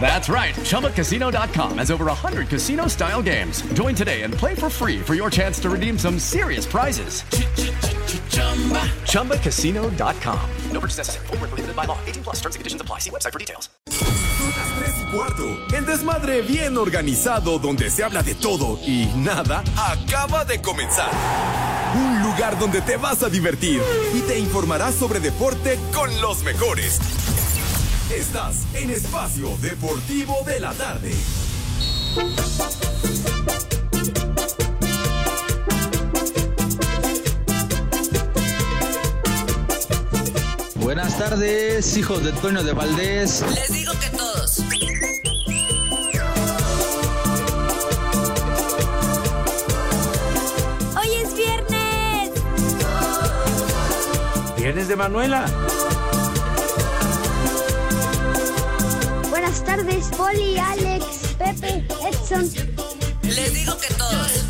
That's right. ChumbaCasino.com has over 100 casino style games. Join today and play for free for your chance to redeem some serious prizes. ChumbaCasino.com. No purchase necessary. Void where prohibited by law. 18 plus terms and conditions apply. See website for details. Cuarto. El desmadre bien organizado donde se habla de todo y nada acaba de comenzar. Un lugar donde te vas a divertir y te informarás sobre deporte con los mejores. Estás en Espacio Deportivo de la Tarde. Buenas tardes, hijos de Toño de Valdés. Les digo que todos. Hoy es viernes. Viernes de Manuela. Buenas tardes, Poli, Alex, Pepe, Edson. Les digo que todos.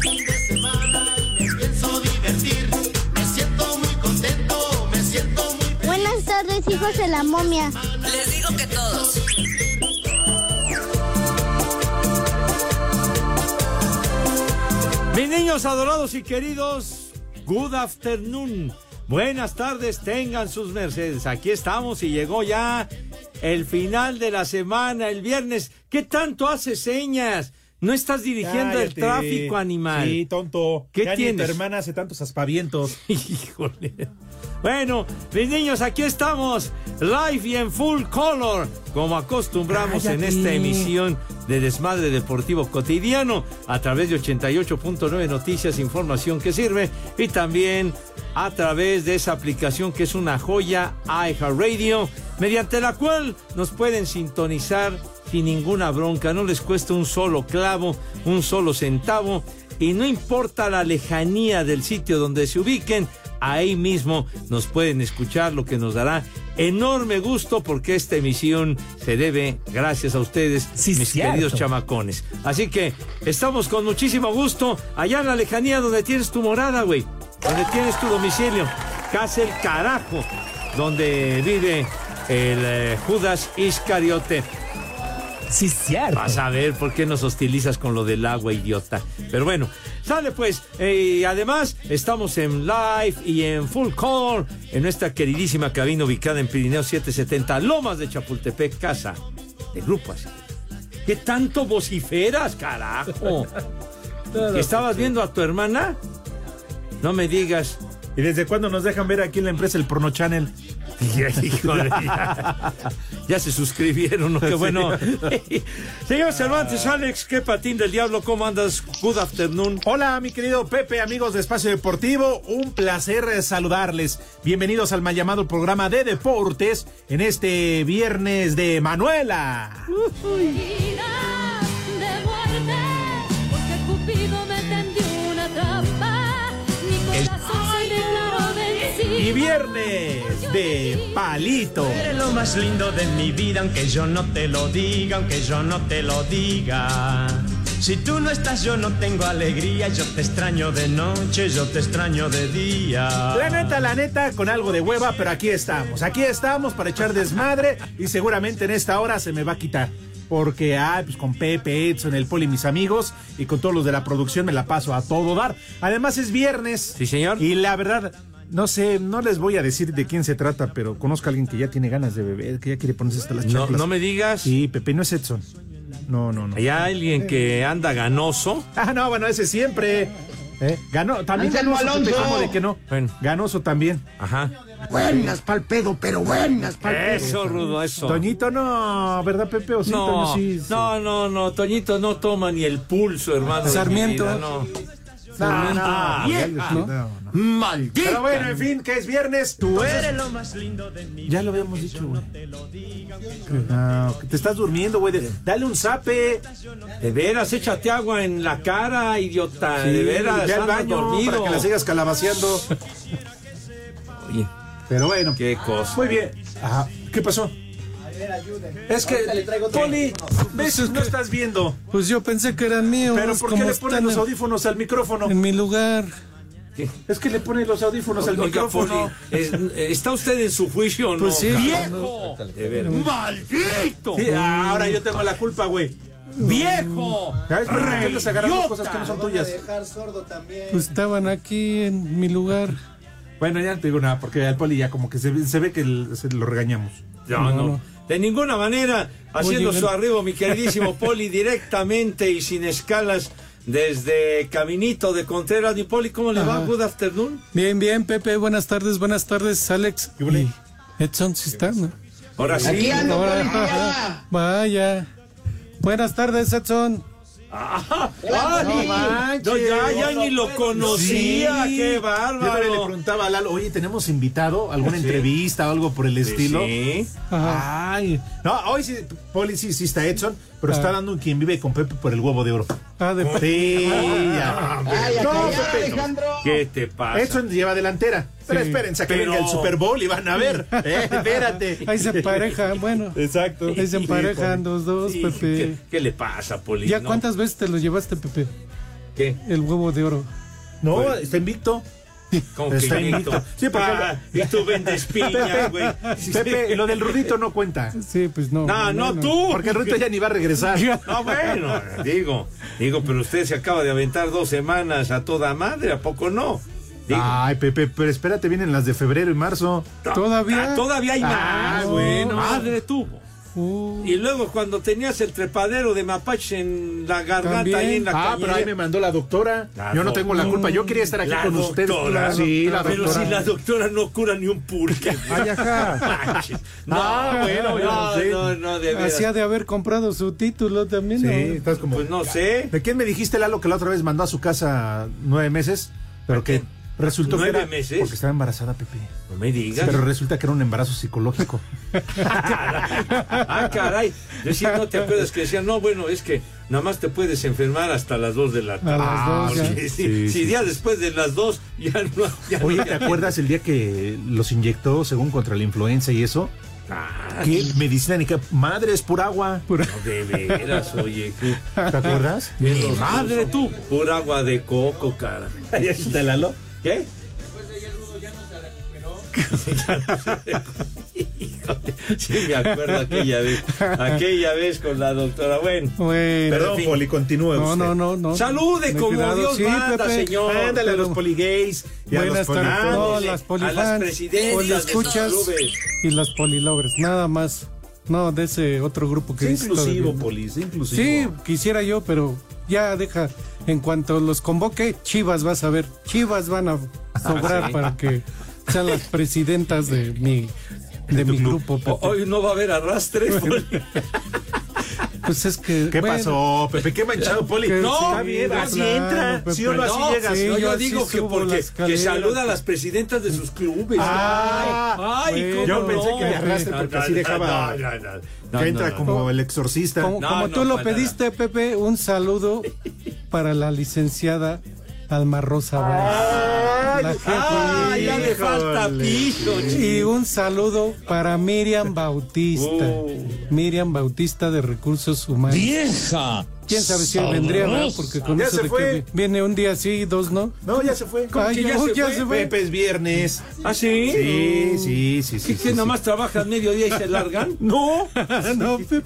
Buenas tardes, hijos de la momia. Les digo que todos. Mis niños adorados y queridos, good afternoon. Buenas tardes, tengan sus mercedes. Aquí estamos y llegó ya el final de la semana, el viernes. ¿Qué tanto hace señas? No estás dirigiendo el tráfico, animal. Sí, tonto. ¿Qué Ya ni tienes? tu hermana hace tantos aspavientos. Híjole. Bueno, mis niños, aquí estamos, live y en full color, como acostumbramos en esta emisión de Desmadre Deportivo Cotidiano, a través de 88.9 Noticias, información que sirve, y también a través de esa aplicación que es una joya, iHeartRadio, mediante la cual nos pueden sintonizar sin ninguna bronca, no les cuesta un solo clavo, un solo centavo, y no importa la lejanía del sitio donde se ubiquen, ahí mismo nos pueden escuchar, lo que nos dará enorme gusto porque esta emisión se debe gracias a ustedes, mis cierto. queridos chamacones. Así que estamos con muchísimo gusto allá en la lejanía donde tienes tu morada, güey, donde tienes tu domicilio, casa el carajo, donde vive el eh, Judas Iscariote. Sí, cierto. Vas a ver por qué nos hostilizas con lo del agua, idiota. Pero bueno, sale pues. eh, y además, estamos en live y en full call en nuestra queridísima cabina ubicada en Pirineo 770, Lomas de Chapultepec, casa de Grupo Así. ¿Qué tanto vociferas, carajo? ¿Que ¿Estabas viendo a tu hermana? No me digas. ¿Y desde cuándo nos dejan ver aquí en la empresa el Porno Channel? Híjole, ya, ya se suscribieron, ¿no? Qué bueno. Señor Cervantes, Alex, qué patín del diablo, ¿cómo andas? Good afternoon. Hola, mi querido Pepe, amigos de Espacio Deportivo, un placer saludarles. Bienvenidos al mal llamado programa de deportes en este viernes de Manuela. De Y viernes de Palito. Eres lo más lindo de mi vida, aunque yo no te lo diga, aunque yo no te lo diga. Si tú no estás, yo no tengo alegría. Yo te extraño de noche, yo te extraño de día. La neta, la neta, con algo de hueva, pero aquí estamos. Aquí estamos para echar desmadre y seguramente en esta hora se me va a quitar. Porque, ah, pues con Pepe, Edson, el Poli, mis amigos, y con todos los de la producción me la paso a todo dar. Además es viernes. Sí, señor. Y la verdad, no sé, no les voy a decir de quién se trata, pero conozco a alguien que ya tiene ganas de beber, que ya quiere ponerse hasta las No, chanclas. no me digas. Sí, Pepe, no es Edson. No, no, no. Hay alguien que anda ganoso. Ah, no, bueno, ese siempre. ¿Eh? Ganó, también Anselmo ganó Alonso. ¿Cómo de que no? Ganoso también. Ajá. Buenas pa'l pedo, pero buenas pa'l pedo. Eso, Rudo, eso. Toñito no, ¿verdad, Pepe? ¿O sí, No, Toño, sí, sí. no, no, no, Toñito no toma ni el pulso, hermano. de Sarmiento. mi vida, no. No, no, Ah, vieja. No, no. Maldita. Pero bueno, en fin, que es viernes. Tú eres lo más lindo de mi Ya lo habíamos dicho, güey. No, que te estás durmiendo, güey. Dale un zape. De veras, échate agua en la cara, idiota. Sí, de veras, ve al baño dormido. para que la sigas calabaceando. Oye, Pero bueno. qué cosa. Muy bien. Ajá. ¿Qué pasó? Es que, Poli, ves, no estás viendo. Pues yo pensé que eran míos. Pero ¿por qué le ponen los audífonos al micrófono? En mi lugar. Es que le ponen los audífonos al micrófono. Poli, es- ¿está usted en su juicio o no? Pues sí. ¡Viejo! ¡Maldito! Sí, ahora yo tengo la culpa, güey. ¡Viejo! ¿Sabes por qué andas agarrando cosas que no son tuyas? Pues estaban aquí en mi lugar. Bueno, ya no te digo nada, porque al poli ya como que se, ve- se ve que el- se lo regañamos. No, No, no. De ninguna manera, haciendo su arribo, mi queridísimo Poli, directamente y sin escalas desde Caminito de Contreras. Mi Poli, ¿cómo le va? Good afternoon. Bien, bien, Pepe. Buenas tardes, buenas tardes, Alex. Y Edson, ¿sí está? no? Ahora sí. Aquí ando, Ahora-. Vaya. Buenas tardes, Edson. Ah, Hola, no Poli. manches. No, ya, ya ni lo conocía. Sí. Qué Yo también le bárbaro. preguntaba a Lalo, oye, ¿tenemos invitado? ¿Alguna entrevista o algo por el estilo? Sí. Ajá. Ay, no, hoy sí, Poli sí, sí está Edson, pero Ah. está dando un quien vive con Pepe por el huevo de oro. Ah, de Sí, ya. Ay, No, Pepe, Alejandro. ¿Qué te pasa? Edson lleva delantera. Pero Sí. espérense a que Pero- venga el Super Bowl y van a ver. Eh, espérate. Ahí se emparejan, bueno. Exacto. Ahí se emparejan los dos, Sí, Pepe. ¿Qué, qué le pasa, Poli? ¿Ya No, cuántas veces te lo llevaste, Pepe? ¿Qué? El huevo de oro. No, está invicto. ¿Cómo que Está invicto? Sí, porque- Ah, y tú vendes piña, güey. Pepe, lo del Rudito no cuenta. Sí, pues no. No, no, bueno. tú. Porque el Rudito ya ni va a regresar. No, bueno, digo, digo, pero usted se acaba de aventar dos semanas a toda madre, ¿a poco no? Digo, Ay, Pepe, pero espérate, vienen las de febrero y marzo. ¿Todavía? ah, todavía hay Ah, más. bueno. Madre tuvo. Uh, Y luego cuando tenías el trepadero de mapache en la garganta También. ahí en la Ah, pero ahí me mandó la doctora. La Yo no tengo la culpa. Yo quería estar aquí La con ustedes. doctora. Sí, la Pero doctora. si la doctora no cura ni un pulque. Ay, ajá. No, Ah, bueno, yo no, no sé. no, no, de. Hacía de haber comprado su título también, Sí, ¿no? estás como. Pues no sé. ¿De quién me dijiste, Lalo, que la otra vez mandó a su casa nueve meses? Pero que resultó que ¿Nueve era meses? porque estaba embarazada, Pepe. No me digas. Pero resulta que era un embarazo psicológico. Ah, caray. Decía, no te acuerdas que decían, no, bueno, es que nada más te puedes enfermar hasta las 2 de la tarde. A las Ah, dos ya. Sí, sí, Sí, sí, sí, ya después de las 2 ya no. Ya Oye, no- ¿te acuerdas el día que los inyectó según contra la influenza y eso? Ah, ¿Qué medicina ni qué? Madre, es pura agua. no, de veras, oye. ¿qué- ¿Te acuerdas? Mi madre tú, pura agua de coco, cara. Ahí está Lalo. ¿Qué? Híjole, sí, me acuerdo aquella vez, aquella vez con la doctora. Bueno, Bueno. Perdón, en fin. Poli, continúe No, usted. no, no, no. Salude Ten como cuidado. Dios Sí, manda, Pepe. señor. Ándale a los poligays y a los Buenas tardes. polifans. No, las a las polifans, presidentas de clubes. y las polilovers, nada más. No, de ese otro grupo que Sé dice inclusivo, todavía. Sí, quisiera yo, pero ya deja. En cuanto los convoque, Chivas vas a ver. Chivas van a sobrar Ah, sí. para que sean las presidentas de mi, de mi club. grupo. Pepe. Hoy no va a haber arrastre. Pues es que. ¿Qué bueno, pasó, Pepe? ¿Qué manchado, Poli? que No, está bien, así claro, entra. Pepe. ¿Sí o no así No, llegas? sí, yo digo que porque que saluda a las presidentas de sus clubes. Ah, ay, bueno. cómo Yo pensé que le arrastre porque así dejaba No, no, no, no, que entra como el exorcista. Como, tú lo pediste, Pepe, un saludo para la licenciada Alma Rosa Báez. Ah, ya le falta piso, Y un saludo para Miriam Bautista. Oh. Miriam Bautista de Recursos Humanos. ¡Vieja! ¿Quién sabe si vendría, verdad? Porque con Ya eso se de fue. que viene un día sí, dos no. No, ya se fue. Ay, ya se fue? Pepe es viernes. ¿Ah, sí? Sí, sí, sí, sí. ¿Qué, sí, que sí. nomás trabajan mediodía y se largan? No, no, Pepe.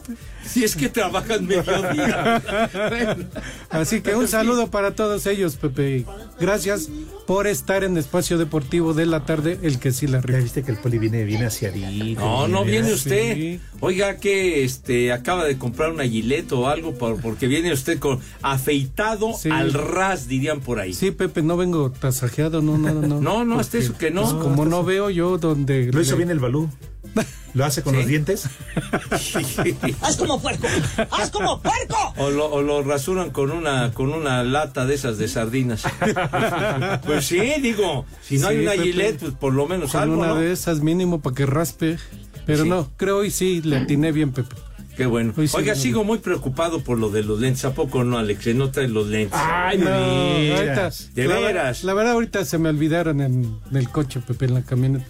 Si es que trabajan mediodía. Así que un saludo para todos ellos, Pepe. Gracias por estar en Espacio Deportivo de la tarde, el que sí la Ya rifa. viste que el Poli viene, viene aseadito. No, no viene usted. sí. Oiga que este acaba de comprar una gilet o algo por- porque viene usted con afeitado Sí. al ras, dirían por ahí. Sí, Pepe, no vengo tasajeado, no, no, no. No, no, hasta eso que no. pues, como no veo yo donde... Lo hizo le- bien el balú. ¿Lo hace con ¿Sí? los dientes? ¡Haz como puerco! ¡Haz como puerco! O lo, o lo rasuran con una con una lata de esas de sardinas. pues sí, digo, si no hay una. Gillette, pues por lo menos Con algo, una ¿no? de esas mínimo para que raspe. Pero Sí. no, creo hoy sí le atiné bien, Pepe. Qué bueno. Hoy sí, Oiga, no, sigo muy preocupado por lo de los lentes. ¿A poco no, Alex? Se no trae los lentes. Ay, No, no, ahorita, De la, veras. La verdad, ahorita se me olvidaron en, en el coche, Pepe, en la camioneta.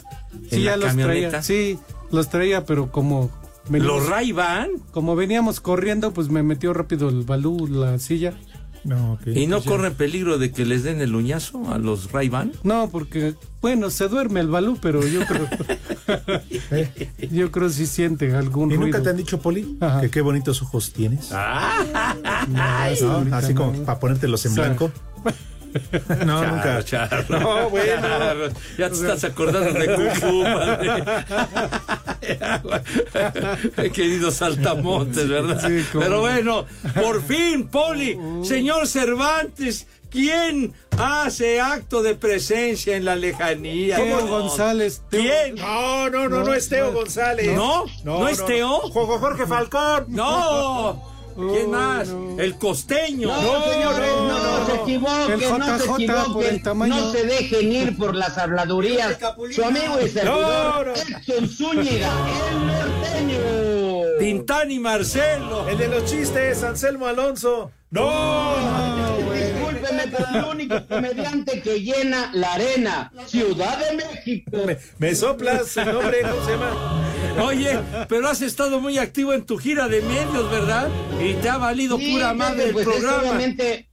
Sí, ¿En la ya los camioneta? traía. Sí, los traía, pero como. ¿Los Ray Ban? Como veníamos corriendo, pues me metió rápido el balú, la silla. No. ¿Y no Pues ya. corren peligro de que les den el uñazo a los Ray Ban? No, porque, bueno, se duerme el balú, pero yo creo. yo creo si siente algún ¿Y nunca te han dicho, Poli, Ajá. que qué bonitos ojos tienes? Ah, No, ¿No? ahorita Así como para ponértelos en O sea, blanco. No, Charro, nunca. charro. No, bueno. Charro. Ya te estás acordando de Kung Fu, padre. Querido Saltamontes, ¿verdad? Sí, cómo Pero no. bueno, por fin, Poli, señor Cervantes, ¿quién hace acto de presencia en la lejanía? Teo No. González. Teo- ¿Quién? No, no, no, no es Teo González. ¿No? ¿No es Teo? Jorge Falcón. No. ¿Quién más? El costeño. No, señores, no, no, se no. equivoquen, El no se JJ por el equivoquen, tamaño. no se dejen ir por las habladurías. Su amigo y servidor, No, no. Edson Zúñiga, el norteño. Tintán y Marcelo. El de los chistes, Anselmo Alonso. No. Discúlpeme, pero el único comediante que llena la arena, Ciudad de México. Me, me soplas el nombre, ¿cómo se llama? Oye, pero has estado muy activo en tu gira de medios, ¿verdad? Y te ha valido Sí, pura Pepe, madre el pues es programa. obviamente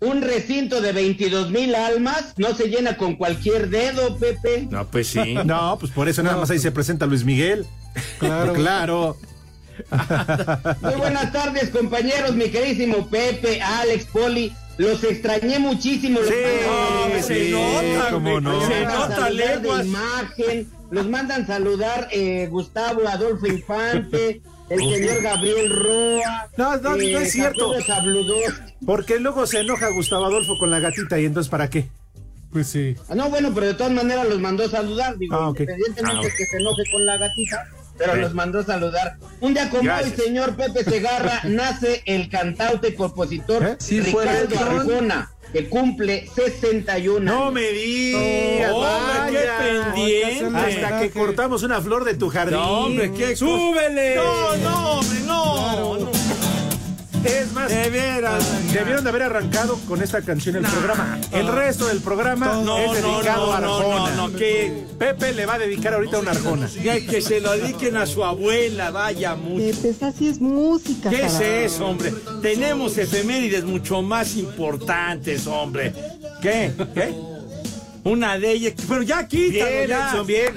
un recinto de 22 mil almas, no se llena con cualquier dedo, Pepe. No, pues sí. No, pues por eso nada más ahí se presenta Luis Miguel. Claro. Claro. Muy buenas tardes, compañeros, mi queridísimo Pepe, Alex, Poli. Los extrañé muchísimo. Los Sí, se sí, nota, cómo no. se nota leguas. imagen. Los mandan saludar eh, Gustavo Adolfo Infante, el señor Gabriel Roa. No, no, no es cierto. Jacobo Zabludowski. Porque luego se enoja Gustavo Adolfo con la gatita y entonces ¿para qué? Pues sí. Ah, no, bueno, pero de todas maneras los mandó saludar, digo, Ah, ok. independientemente Ah, que se enoje con la gatita, pero Sí. los mandó saludar. Un día como Gracias. hoy, señor Pepe Segarra, nace el cantante y compositor ¿Eh? Sí, Ricardo. Arjona, que cumple 61 No me digas. Hombre, qué pendiente. Hasta que cortamos una flor de tu jardín. No, hombre, qué ¡Súbele! No, no, hombre, no. no. Es más, De veras. debieron de haber arrancado con esta canción el Nah. programa. El resto del programa No, es dedicado no, a Arjona. no, no, que, Pepe le va a dedicar ahorita una Arjona. que, que se lo dediquen a su abuela, vaya mucho. Pepe, así es música. ¿Qué es eso, hombre? Tenemos efemérides mucho más importantes, hombre. ¿Qué? ¿Qué? Una de ellas. Pero ya quítalo, Bien, ya. Edson, bien.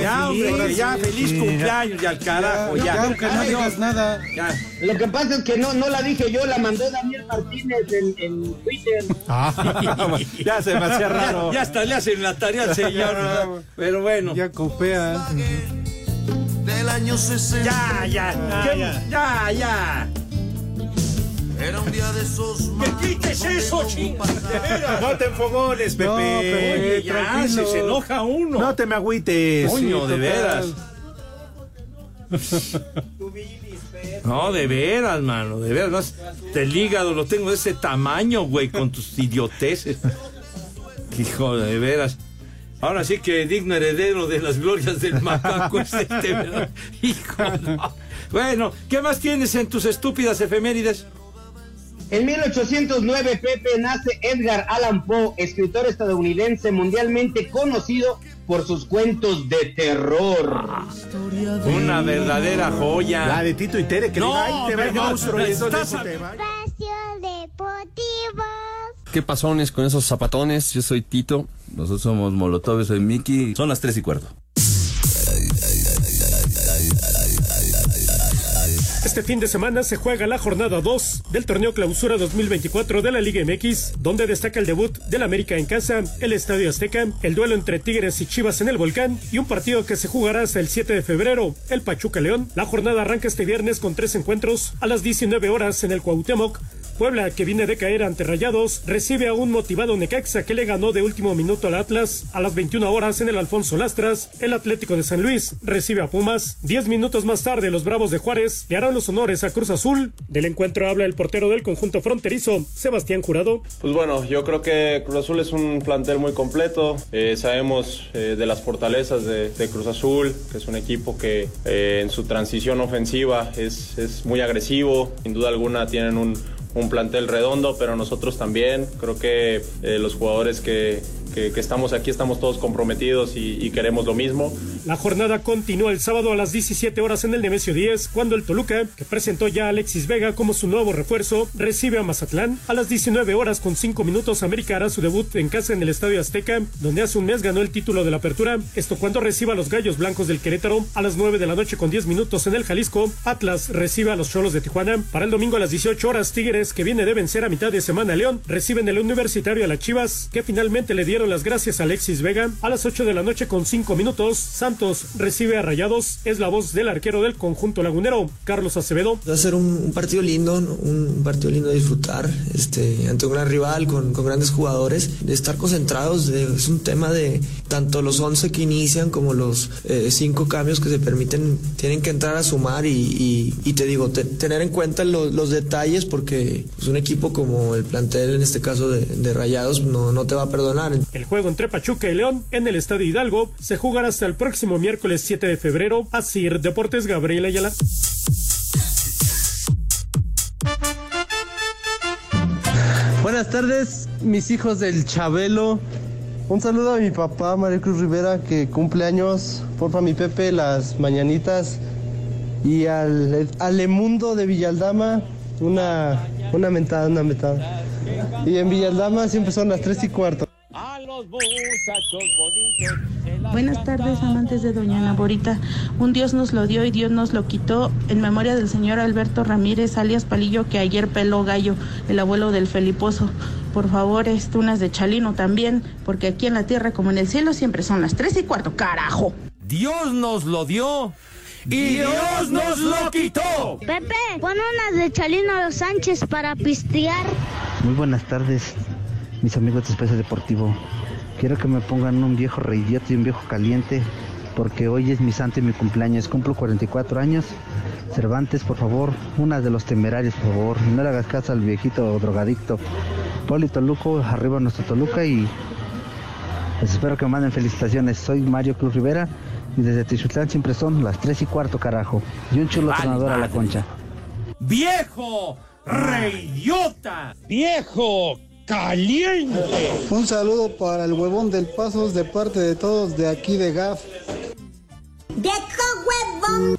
Ya, Sí, hombre, que ya, sí, feliz sí, cumpleaños y al carajo, ya. Ya, aunque no Ay, digas nada. ya. Lo que pasa es que no, no la dije yo, la mandó Daniel Martínez en, en Twitter. Ah, ya se me hacía raro. Ya, ya hasta le hacen la tarea al señor. Pero bueno. Ya copea. del año 60. Ya, ya, ya, ya. Era un día de esos Que quites eso, chinga. de veras. No te enfogones, Pepe. No, Pepe. Oye, ya, tranquilo. se, se enoja uno. No te me agüites. Coño, Sí, de veras. No, de veras, mano, de veras. más, El hígado lo tengo de ese tamaño, güey, con tus idioteces. Hijo, de veras. Ahora sí que digno heredero de las glorias del macaco es este, ¿verdad? Hijo, no. Bueno, ¿qué más tienes en tus estúpidas efemérides? En 1809, Pepe, nace Edgar Allan Poe, escritor estadounidense mundialmente conocido por sus cuentos de terror. Una verdadera joya. La de Tito y Tere, que No, ahí te va el no, monstruo y eso estás a-. Espacio Deportivo. ¿Qué pasones con esos zapatones? Yo soy Tito. Nosotros somos Molotov, yo soy Mickey. Son las tres y cuarto. Este fin de semana se juega la jornada 2 del torneo Clausura 2024 de la Liga MX, donde destaca el debut del América en casa, el Estadio Azteca, el duelo entre Tigres y Chivas en el Volcán y un partido que se jugará hasta el 7 de febrero, el Pachuca León. La jornada arranca este viernes con tres encuentros a las 19 horas en el Cuauhtémoc, Puebla, que viene de caer ante Rayados, recibe a un motivado Necaxa que le ganó de último minuto al Atlas. A las 21 horas en el Alfonso Lastras, el Atlético de San Luis recibe a Pumas. Diez minutos más tarde, los Bravos de Juárez le harán los honores a Cruz Azul. Del encuentro habla el portero del conjunto fronterizo, Sebastián Jurado. Pues bueno, yo creo que Cruz Azul es un plantel muy completo. Eh, sabemos eh, de las fortalezas de, Cruz Azul, que es un equipo que eh, en su transición ofensiva es, es muy agresivo. Sin duda alguna tienen un, un plantel redondo, pero nosotros también. Creo que eh, los jugadores que, que, estamos aquí estamos todos comprometidos y, y, queremos lo mismo. La jornada continúa el sábado a las 17 horas en el Nemesio 10, cuando el Toluca, que presentó ya a Alexis Vega como su nuevo refuerzo, recibe a Mazatlán. A las 19 horas con 5 minutos, América hará su debut en casa en el Estadio Azteca, donde hace un mes ganó el título de la apertura. Esto cuando reciba a los Gallos Blancos del Querétaro. A las 9 de la noche con 10 minutos en el Jalisco, Atlas recibe a los Cholos de Tijuana. Para el domingo a las 18 horas, Tigres, que viene de vencer a mitad de semana a León, reciben el Universitario a las Chivas, que finalmente le dieron las gracias Alexis Vega. A las 8 de la noche con 5 minutos, Santos recibe a Rayados. Es la voz del arquero del conjunto lagunero, Carlos Acevedo. Va a ser un, partido lindo, un partido lindo de disfrutar, este, ante un gran rival con, con grandes jugadores, de estar concentrados. De, es un tema de tanto los 11 que inician como los 5 eh, cambios que se permiten, tienen que entrar a sumar y, te digo, te, tener en cuenta lo, los detalles porque pues, un equipo como el plantel, en este caso de, de Rayados, no, no te va a perdonar. El juego entre Pachuca y León en el Estadio Hidalgo se jugará hasta el próximo miércoles 7 de febrero. Así, Deportes Gabriel Ayala. Buenas tardes, mis hijos del Chabelo. Un saludo a mi papá, María Cruz Rivera, que cumple años. Porfa, mi Pepe, las mañanitas. Y al Alemundo de Villaldama, una, una mentada, una mentada. Y en Villaldama siempre son las 3 y cuarto. A los muchachos bonitos. Buenas tardes, amantes de Doña Naborita. Un Dios nos lo dio y Dios nos lo quitó en memoria del señor Alberto Ramírez, alias Palillo, que ayer peló gallo, el abuelo del Feliposo. Por favor, tunas de Chalino también, porque aquí en la tierra como en el cielo siempre son las tres y cuarto, carajo. Dios nos lo dio. Y Dios nos lo quitó. Pepe, pon unas de Chalino Sánchez para pistear. Muy buenas tardes, mis amigos de Espacio Deportivo. Quiero que me pongan un viejo reidiota y un viejo caliente, porque hoy es mi santo y mi cumpleaños. Cumplo 44 años. Cervantes, por favor, una de los temerarios, por favor. No le hagas caso al viejito drogadicto. Poli Toluco, arriba nuestro Toluca y les espero que me manden felicitaciones. Soy Mario Cruz Rivera y desde Tichutlán siempre son las 3 y cuarto, carajo. Y un chulo tronador a la concha. ¡Viejo! ¡Reidiota! ¡Viejo! Caliente. Un saludo para el huevón del Pasos de parte de todos de aquí de GAF. ¡Viejo huevón!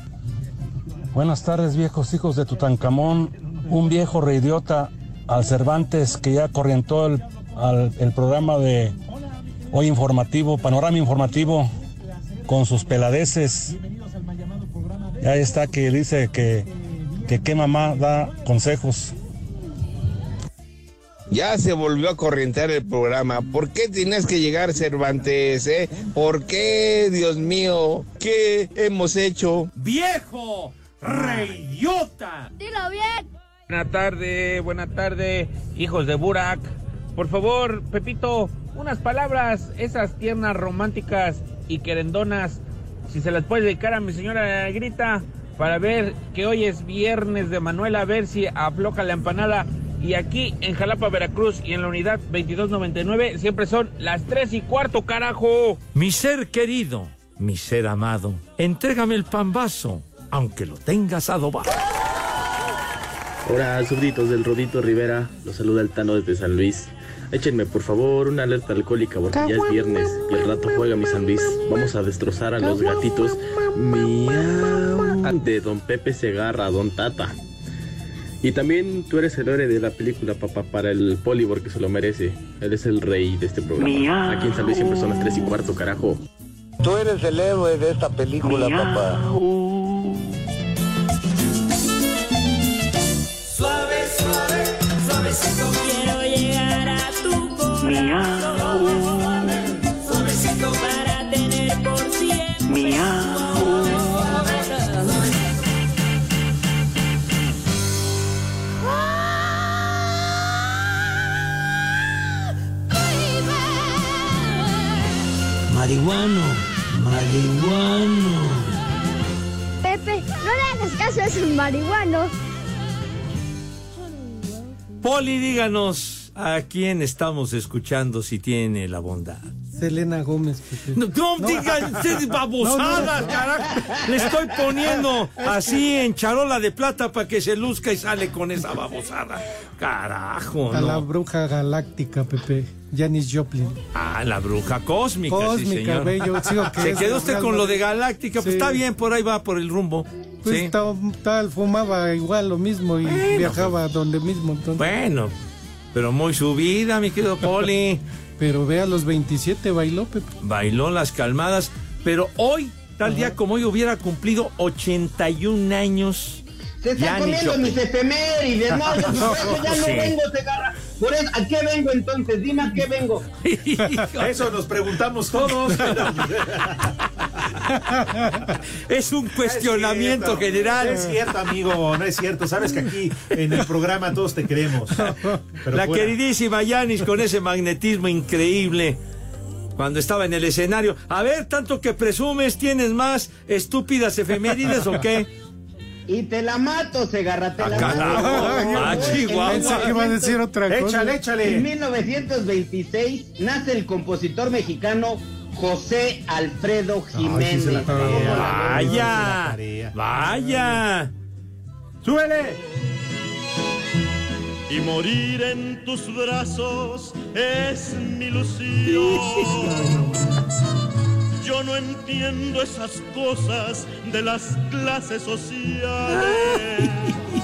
Buenas tardes, viejos hijos de Tutankamón. Un viejo reidiota al Cervantes que ya corrientó el, al, el programa de hoy informativo, panorama informativo, con sus peladeces. Ya está que dice que, que qué mamá da consejos. Ya se volvió a corrientear el programa. ¿Por qué tienes que llegar Cervantes, eh? ¿Por qué, Dios mío? ¿Qué hemos hecho? ¡Viejo! ¡Reidiota! ¡Dilo bien! Buena tarde, buena tarde, hijos de Burak. Por favor, Pepito, unas palabras, esas tiernas, románticas y querendonas, si se las puedes dedicar a mi señora Grita, para ver que hoy es viernes de Manuela, a ver si afloja la empanada y aquí en Jalapa, Veracruz y en la unidad 2299 siempre son las 3 y cuarto, carajo. Mi ser querido, mi ser amado, entrégame el pambazo, aunque lo tengas adobado. Hola, súbditos del Rodito Rivera, los saluda el Tano desde San Luis. Échenme por favor una alerta alcohólica porque ya es viernes y el rato juega mi San Luis. Vamos a destrozar a los gatitos. Miau. De Don Pepe Segarra, Don Tata. Y también tú eres el héroe de la película, papá, para el Polibor que se lo merece. Él es el rey de este programa. Miau. Aquí en San Luis siempre son las 3 y cuarto, carajo. Tú eres el héroe de esta película, Miau. papá. Marihuano, marihuano. Pepe, no le hagas caso a ese marihuano. Poli, díganos a quién estamos escuchando si tiene la bondad. Selena Gómez. Pepe. No, no digan ustedes babosadas, No, no. carajo. Le estoy poniendo así en charola de plata para que se luzca y sale con esa babosada. Carajo, A la no. bruja galáctica, Pepe. Janis Joplin. Ah, la bruja cósmica, sí, Cósmica, señor. yo sigo que Se quedó usted con lo de. Galáctica, pues Sí. está bien, por ahí va por el rumbo. Pues Sí. tal, tal, fumaba igual lo mismo y Bueno, viajaba donde mismo. entonces. Bueno, pero muy subida, mi querido Poli. Pero ve a los 27 bailó, Pepe. Bailó las calmadas, pero hoy, tal día como hoy, hubiera cumplido 81 años. Se está Janis comiendo mis efemérides, no, yo eso ya no Sí. vengo, Segarra. Por eso, ¿a qué vengo entonces? Dime a qué vengo. Eso nos preguntamos todos. Es un cuestionamiento Es cierto, general. No es cierto, amigo, no es cierto. Sabes que aquí en el programa todos te queremos. Pero la fuera. queridísima Yanis con ese magnetismo increíble cuando estaba en el escenario. A ver, tanto que presumes, ¿tienes más estúpidas efemérides o qué? Y te la mato, Segarra, te la mato. Ah, Chihuahua. Pensé que iba a decir otra cosa. Échale, échale. En 1926 nace el compositor mexicano José Alfredo Jiménez. se la tarea. ¿Cómo la ves? Vaya, vaya. ¡Súbele! Y morir en tus brazos es mi ilusión. Yo no entiendo esas cosas de las clases sociales.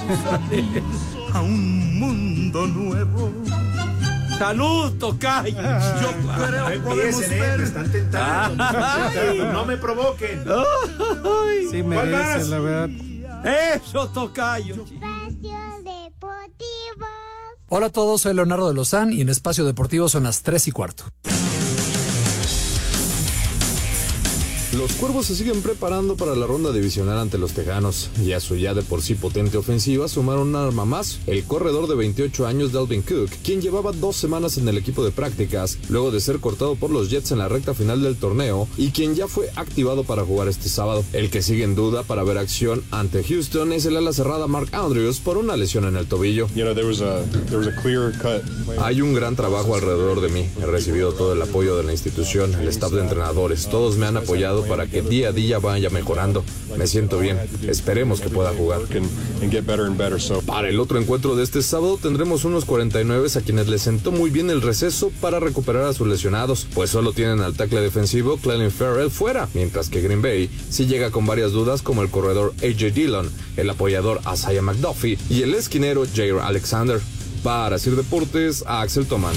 A un mundo nuevo. Salud, tocayo. Yo creo No podemos me ver. están tentando. No me provoquen. Ay, Sí, ¿Cuál merece, la verdad. Eso, tocayo. Espacio Deportivo. Hola a todos, soy Leonardo de Lozán y en Espacio Deportivo son las 3 y cuarto. Los Cuervos se siguen preparando para la ronda divisional ante los Tejanos y a su ya de por sí potente ofensiva sumaron un arma más, el corredor de 28 años Dalvin Cook, quien llevaba dos semanas en el equipo de prácticas luego de ser cortado por los Jets en la recta final del torneo y quien ya fue activado para jugar este sábado. El que sigue en duda para ver acción ante Houston es el ala cerrada Mark Andrews por una lesión en el tobillo. Hay un gran trabajo alrededor de mí. He recibido todo el apoyo de la institución, el staff de entrenadores. Todos me han apoyado para que día a día vaya mejorando. Me siento bien. Esperemos que pueda jugar. Para el otro encuentro de este sábado tendremos unos 49 a quienes les sentó muy bien el receso para recuperar a sus lesionados, pues solo tienen al tackle defensivo Clelin Farrell fuera, mientras que Green Bay sí llega con varias dudas como el corredor AJ Dillon, el apoyador Asaya McDuffie y el esquinero Jair Alexander. Para Sir Deportes, a Axel Toman.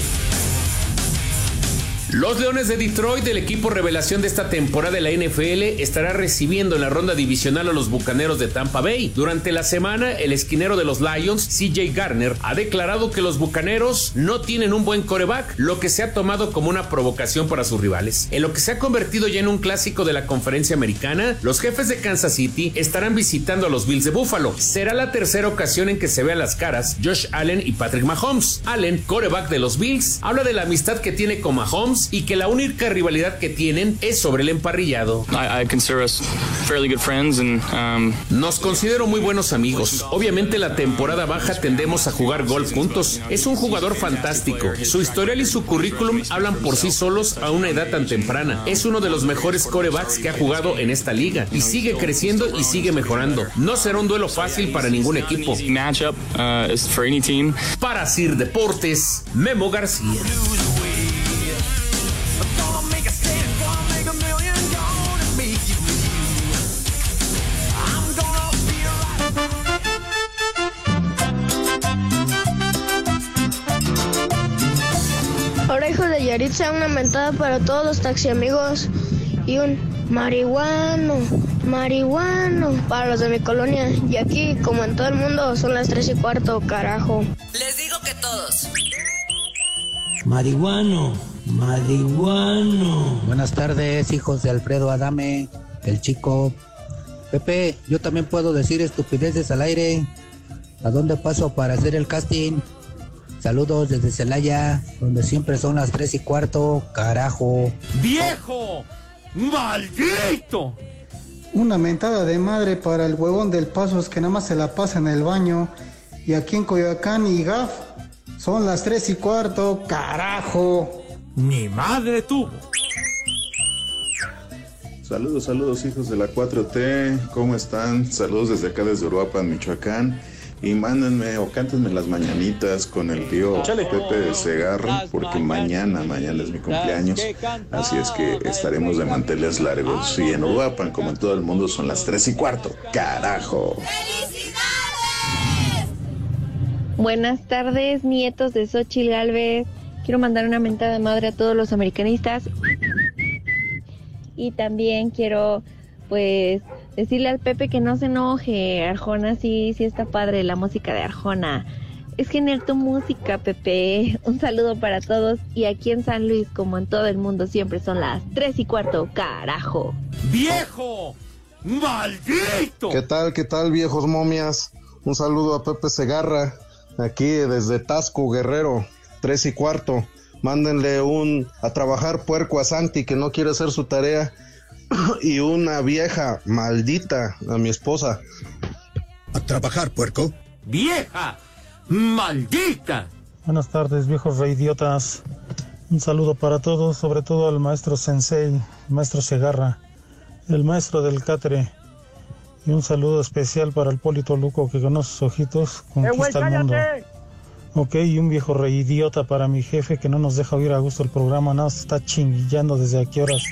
Los Leones de Detroit, el equipo revelación de esta temporada de la NFL, estará recibiendo en la ronda divisional a los Bucaneros de Tampa Bay. Durante la semana, el esquinero de los Lions, CJ Garner, ha declarado que los Bucaneros no tienen un buen coreback, lo que se ha tomado como una provocación para sus rivales. En lo que se ha convertido ya en un clásico de la conferencia americana, los jefes de Kansas City estarán visitando a los Bills de Buffalo. Será la tercera ocasión en que se vean las caras Josh Allen y Patrick Mahomes. Allen, coreback de los Bills, habla de la amistad que tiene con Mahomes y que la única rivalidad que tienen es sobre el emparrillado. Um, Nos considero muy buenos amigos. Obviamente la temporada baja tendemos a jugar golf juntos. Es un jugador fantástico. Su historial y su currículum hablan por sí solos a una edad tan temprana. Es uno de los mejores corebacks que ha jugado en esta liga y sigue creciendo y sigue mejorando. No será un duelo fácil para ningún equipo. uh. Para Sir Deportes, Memo García. Yaritza, una mentada para todos los taxi amigos y un marihuano, marihuano para los de mi colonia. Y aquí, como en todo el mundo, son las tres y cuarto, carajo. Les digo que todos. Marihuano, marihuano. Buenas tardes, hijos de Alfredo Adame, el chico. Pepe, yo también puedo decir estupideces al aire. ¿A dónde paso para hacer el casting? Saludos desde Celaya, donde siempre son las tres y cuarto, carajo. ¡Viejo! ¡Maldito! Una mentada de madre para el huevón del Pasos que nada más se la pasa en el baño. Y aquí en Coyoacán y Gaf son las tres y cuarto, carajo. ¡Mi madre tuvo! Saludos, saludos hijos de la 4T, ¿cómo están? Saludos desde acá desde Uruapan, Michoacán. Y mándenme o cántenme las mañanitas con el tío Pepe de Segarra, porque mañana, mañana es mi cumpleaños. Así es que estaremos de manteles largos. Y en Uruapan, como en todo el mundo, son las 3 y cuarto. ¡Carajo! Buenas tardes, nietos de Xochil Galvez. Quiero mandar una mentada de madre a todos los americanistas. Y también quiero, pues, decirle al Pepe que no se enoje. Arjona sí, sí está padre la música de Arjona. Es genial tu música, Pepe. Un saludo para todos. Y aquí en San Luis, como en todo el mundo, siempre son las tres y cuarto. Carajo. ¡Viejo! ¡Maldito! ¿Qué tal, qué tal, viejos momias? Un saludo a Pepe Segarra, aquí desde Tasco, Guerrero, tres y cuarto. Mándenle un a trabajar puerco a Santi que no quiere hacer su tarea y una vieja maldita a mi esposa. A trabajar, puerco. ¡Vieja! ¡Maldita! Buenas tardes, viejos reidiotas. Un saludo para todos, sobre todo al maestro Sensei, maestro Segarra, el maestro del Catre. Y un saludo especial para el Polito Luco que con sus ojitos conquista el mundo. Ok, y un viejo reidiota para mi jefe que no nos deja oír a gusto el programa, nada, se está chinguillando desde aquí horas.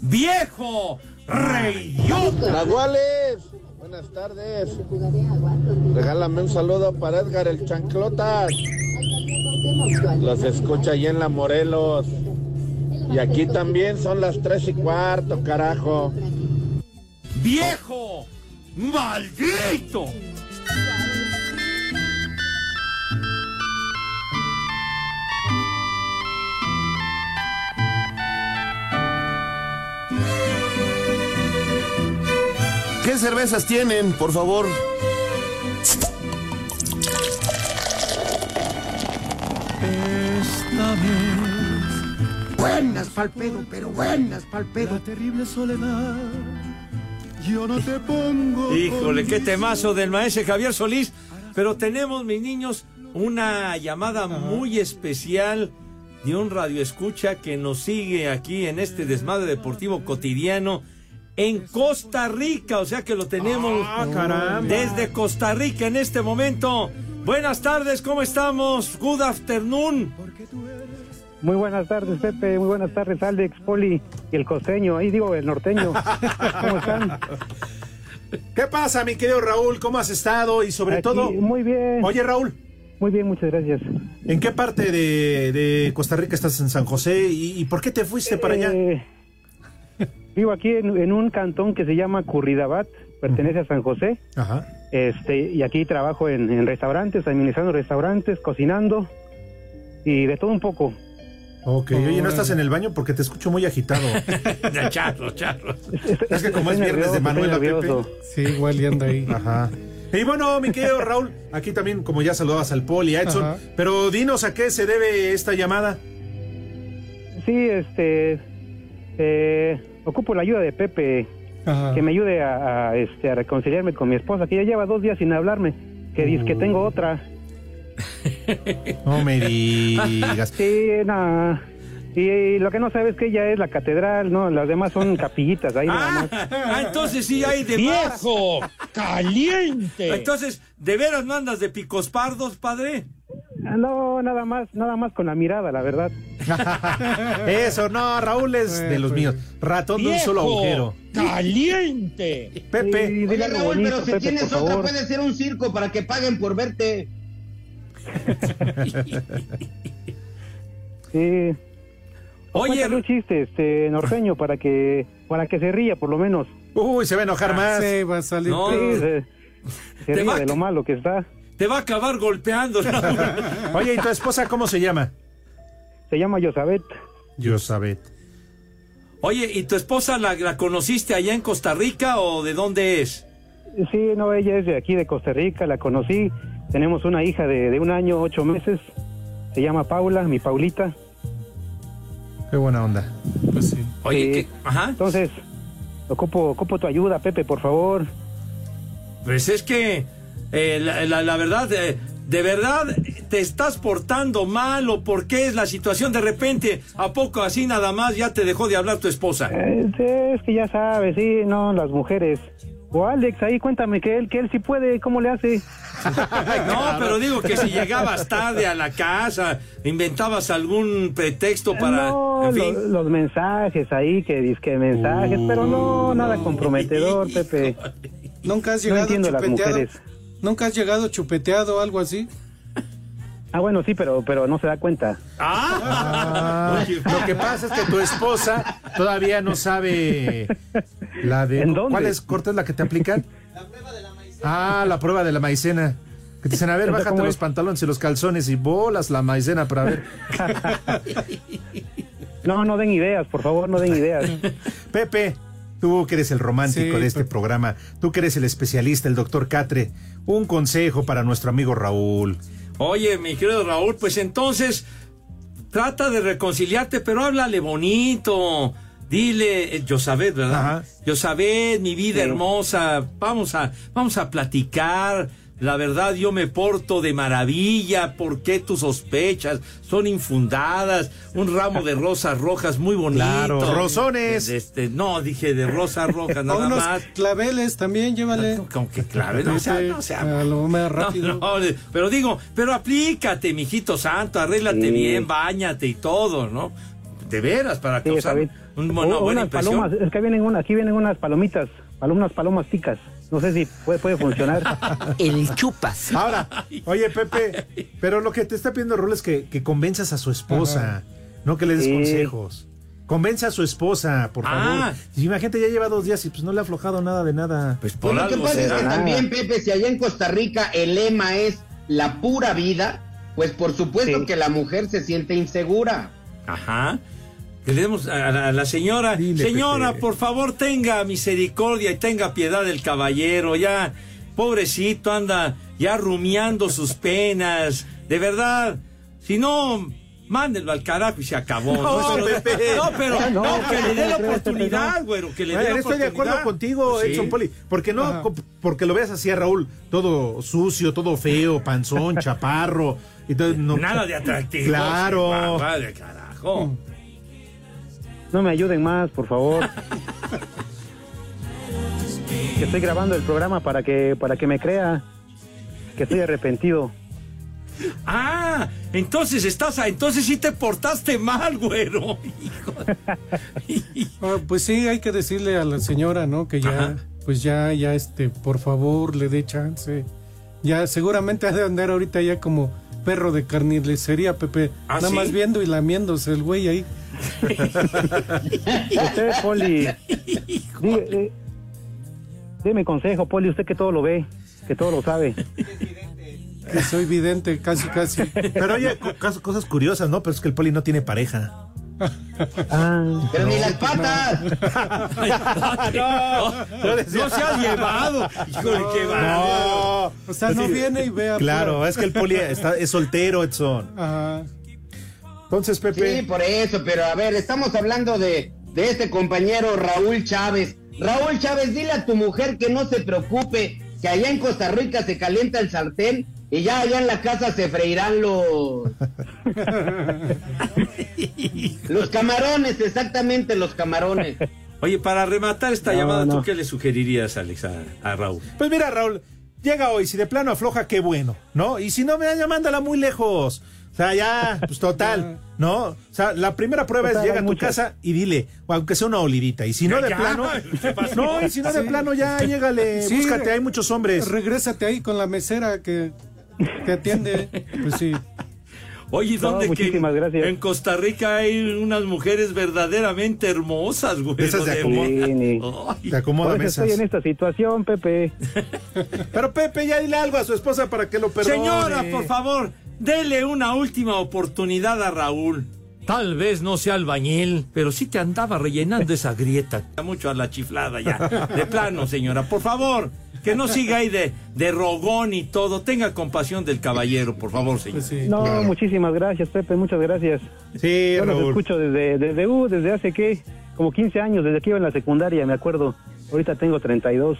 ¡Viejo! ¡Reyota! Nahuales, buenas tardes. Regálame un saludo para Edgar el Chanclotas. Los escucha ahí en la Morelos. Y aquí también son las tres y cuarto, carajo. ¡Viejo! ¡Maldito! ¿Qué cervezas tienen, por favor? Esta vez. Buenas pa'l pedo, pero buenas pa'l pedo. La terrible soledad. Yo no te pongo. Híjole, qué temazo del maestro Javier Solís. Pero tenemos, mis niños, una llamada muy especial de un radioescucha que nos sigue aquí en este desmadre deportivo cotidiano en Costa Rica. O sea que lo tenemos Ah, caramba. desde Costa Rica en este momento. Buenas tardes, ¿cómo estamos? Good afternoon. Muy buenas tardes, Pepe. Muy buenas tardes, Alex, Poli y el costeño. Ahí digo, el norteño. ¿Cómo están? ¿Qué pasa, mi querido Raúl? ¿Cómo has estado? Y sobre Aquí, todo. Muy bien. Oye, Raúl. Muy bien, muchas gracias. ¿En qué parte de, de Costa Rica estás en San José? ¿Y, y por qué te fuiste para allá? Vivo aquí en, en un cantón que se llama Curridabat, pertenece a San José. Ajá. Este, y aquí trabajo en, en restaurantes, administrando restaurantes, cocinando y de todo un poco. Ok, oye, ¿no estás en el baño? Porque te escucho muy agitado. De charros, charros. Es que como es viernes de nervioso, Manuela estoy Pepe. Sí, igual y anda ahí. Ajá. Y bueno, mi querido Raúl, aquí también, como ya saludabas al Poli, a Edson, Ajá. pero dinos a qué se debe esta llamada. Sí, este, eh, ocupo la ayuda de Pepe, Ajá. que me ayude a, a, este, a reconciliarme con mi esposa, que ya lleva dos días sin hablarme, que dice que tengo otra. No me digas. Sí, no. Y, lo que no sabes es que ella es la catedral, ¿no? Las demás son capillitas ahí nada más. Ah, entonces sí hay de ¡Viejo! ¡Caliente! Entonces, ¿de veras no andas de picos pardos, padre? Ah, No, nada más, nada más con la mirada, la verdad. Eso, no, Raúl es de los míos. Ratón de un solo agujero. ¡Caliente! Pepe. Oye, Raúl, bonito, pero si Pepe, tienes otra favor. puede ser un circo para que paguen por verte. Sí. Oye, un chiste, este, norteño, para que, para que se ría, por lo menos. Uy, se va a enojar más. Sí, va a salir. No, Sí, se, ríe va- de lo malo que está. Te va a acabar golpeando. Oye, ¿y tu esposa cómo se llama? Se llama Yosabet. Yosabet. Oye, ¿y tu esposa la, la conociste allá en Costa Rica o de dónde es? Sí, no, ella es de aquí, de Costa Rica, la conocí Tenemos una hija de, de un año, ocho meses. Se llama Paula, mi Paulita. Qué buena onda. Pues sí. Oye, ¿qué? Ajá. Entonces, ocupo, ocupo tu ayuda, Pepe, por favor. Pues es que, eh, la, la- la verdad, eh, de verdad, te estás portando mal o por qué es la situación de repente, ¿a poco así nada más ya te dejó de hablar tu esposa? Eh, es que ya sabes, sí, no, las mujeres. O Alex, ahí cuéntame que él, que él sí puede, ¿cómo le hace? No, pero digo que si llegabas tarde a la casa, inventabas algún pretexto para... No, en fin. lo- los mensajes ahí, que disque mensajes, pero no, nada comprometedor, Pepe. ¿Nunca has No llegado entiendo las chupeteado? mujeres. ¿Nunca has llegado chupeteado o algo así? Ah, bueno, sí, pero, pero no se da cuenta. Ah, lo que pasa es que tu esposa todavía no sabe la de ¿En dónde? ¿Cuál es la que te aplican? Ah, la prueba de la maicena. Que te dicen, a ver, ¿Esa bájate los es? pantalones y los calzones y bolas la maicena para ver. No, no den ideas, por favor, no den ideas. Pepe, tú que eres el romántico Sí, de este Pepe. programa, tú que eres el especialista, el doctor Catre, un consejo para nuestro amigo Raúl. Oye, mi querido Raúl, pues entonces trata de reconciliarte, pero háblale bonito. Dile, eh, Yosabet, ¿verdad? Ajá. Yosabet, mi vida Sí. hermosa, vamos a, vamos a platicar. La verdad, yo me porto de maravilla. ¿Por qué tus sospechas son infundadas? Un ramo de rosas rojas muy bonito. Claro, rosones. Este, no, dije de rosas rojas, nada unos más. claveles también, llévale. Como que clave, no, o sea, no, o sea, A lo más rápido. no, no, pero digo, pero aplícate, mijito santo, arréglate Sí. bien, bañate y todo, ¿no? De veras, para Sí, causar bien. un- una O- buena unas impresión. palomas, es que vienen una, aquí vienen unas palomitas, pal- unas palomas ticas. No sé si puede, puede funcionar. El chupas. Ahora, oye Pepe, pero lo que te está pidiendo Raúl es que, que convenzas a su esposa, no que le des Sí. consejos. Convence a su esposa, por favor. Ah. Si imagínate, ya lleva dos días y pues no le ha aflojado nada de nada. Pues por Pues lo que algo pasa es que también, Pepe, si allá en Costa Rica el lema es la pura vida, pues por supuesto Sí. que la mujer se siente insegura. Ajá. Que le demos a la, a la señora. Dile, señora, Pepe. por favor, tenga misericordia y tenga piedad del caballero. Ya, pobrecito, anda ya rumiando sus penas. De verdad, si no, mándenlo al carajo y se acabó. No, pero, Pepe. no, pero no, no, que le dé la oportunidad, güero, que le dé la estoy de oportunidad. acuerdo contigo, Pues sí. Edson Poli. Porque no, Ajá. porque lo veas así a Raúl, todo sucio, todo feo, panzón, chaparro. Y todo- no- Nada de atractivo. Claro. sí, va, va de carajo. No me ayuden más, por favor. que estoy grabando el programa para que, para que me crea que estoy arrepentido. Ah, entonces estás, a- entonces sí te portaste mal, güero. Hijo. Ah, pues sí, hay que decirle a la señora, ¿no? Que ya, Ajá. pues ya, ya, este, por favor, le dé chance. Ya, seguramente ha de andar ahorita ya como perro de carnicería, Pepe. ¿Ah, Nada sí? más viendo y lamiéndose el güey ahí. Usted, Poli, deme consejo, Poli, usted que todo lo ve, que todo lo sabe. Que soy vidente, casi, casi. Pero oye, cosas curiosas, ¿no? Pero es que el Poli no tiene pareja. Ah, Pero ni las patas. no, no se ha llevado. Híjole, qué va. No. O sea, no Sí. viene y vea. Claro, es que el Poli está, es soltero, Edson. Ajá. Entonces, Pepe. Sí, por eso, pero a ver, estamos hablando de, de este compañero Raúl Chávez. Raúl Chávez, dile a tu mujer que no se preocupe, que allá en Costa Rica se calienta el sartén y ya allá en la casa se freirán los... los camarones, exactamente los camarones. Oye, para rematar esta No, llamada, ¿tú no. qué le sugerirías, Alex, a, a Raúl? Pues mira, Raúl, llega hoy, si de plano afloja, qué bueno, ¿no? Y si no, me mándala muy lejos. O sea, ya, pues total, ¿no? O sea, la primera prueba Total, es llega a tu muchas. casa y dile, o aunque sea una olivita. Y si no de Ya, plano, no, y si no de Sí. plano, ya, llégale, Sí, búscate, hay muchos hombres. Regrésate ahí con la mesera que te atiende. Pues sí. Oye, No, ¿dónde que muchísimas gracias. en Costa Rica hay unas mujeres verdaderamente hermosas, güey? Esas de. Sí, Ay, Te acomoda Por eso mesas. estoy en esta situación, Pepe. Pero Pepe, ya dile algo a su esposa para que lo perdone. Señora, por favor, dele una última oportunidad a Raúl. Tal vez no sea albañil, pero sí te andaba rellenando esa grieta. Mucho a la chiflada ya. De plano, señora, por favor, que no siga ahí de, de rogón y todo. Tenga compasión del caballero, por favor, señor. No, muchísimas gracias, Pepe, muchas gracias. Sí, Yo los Raúl. escucho desde, desde, uh, desde hace, ¿qué? Como 15 años, desde que iba en la secundaria, me acuerdo. Ahorita tengo 32.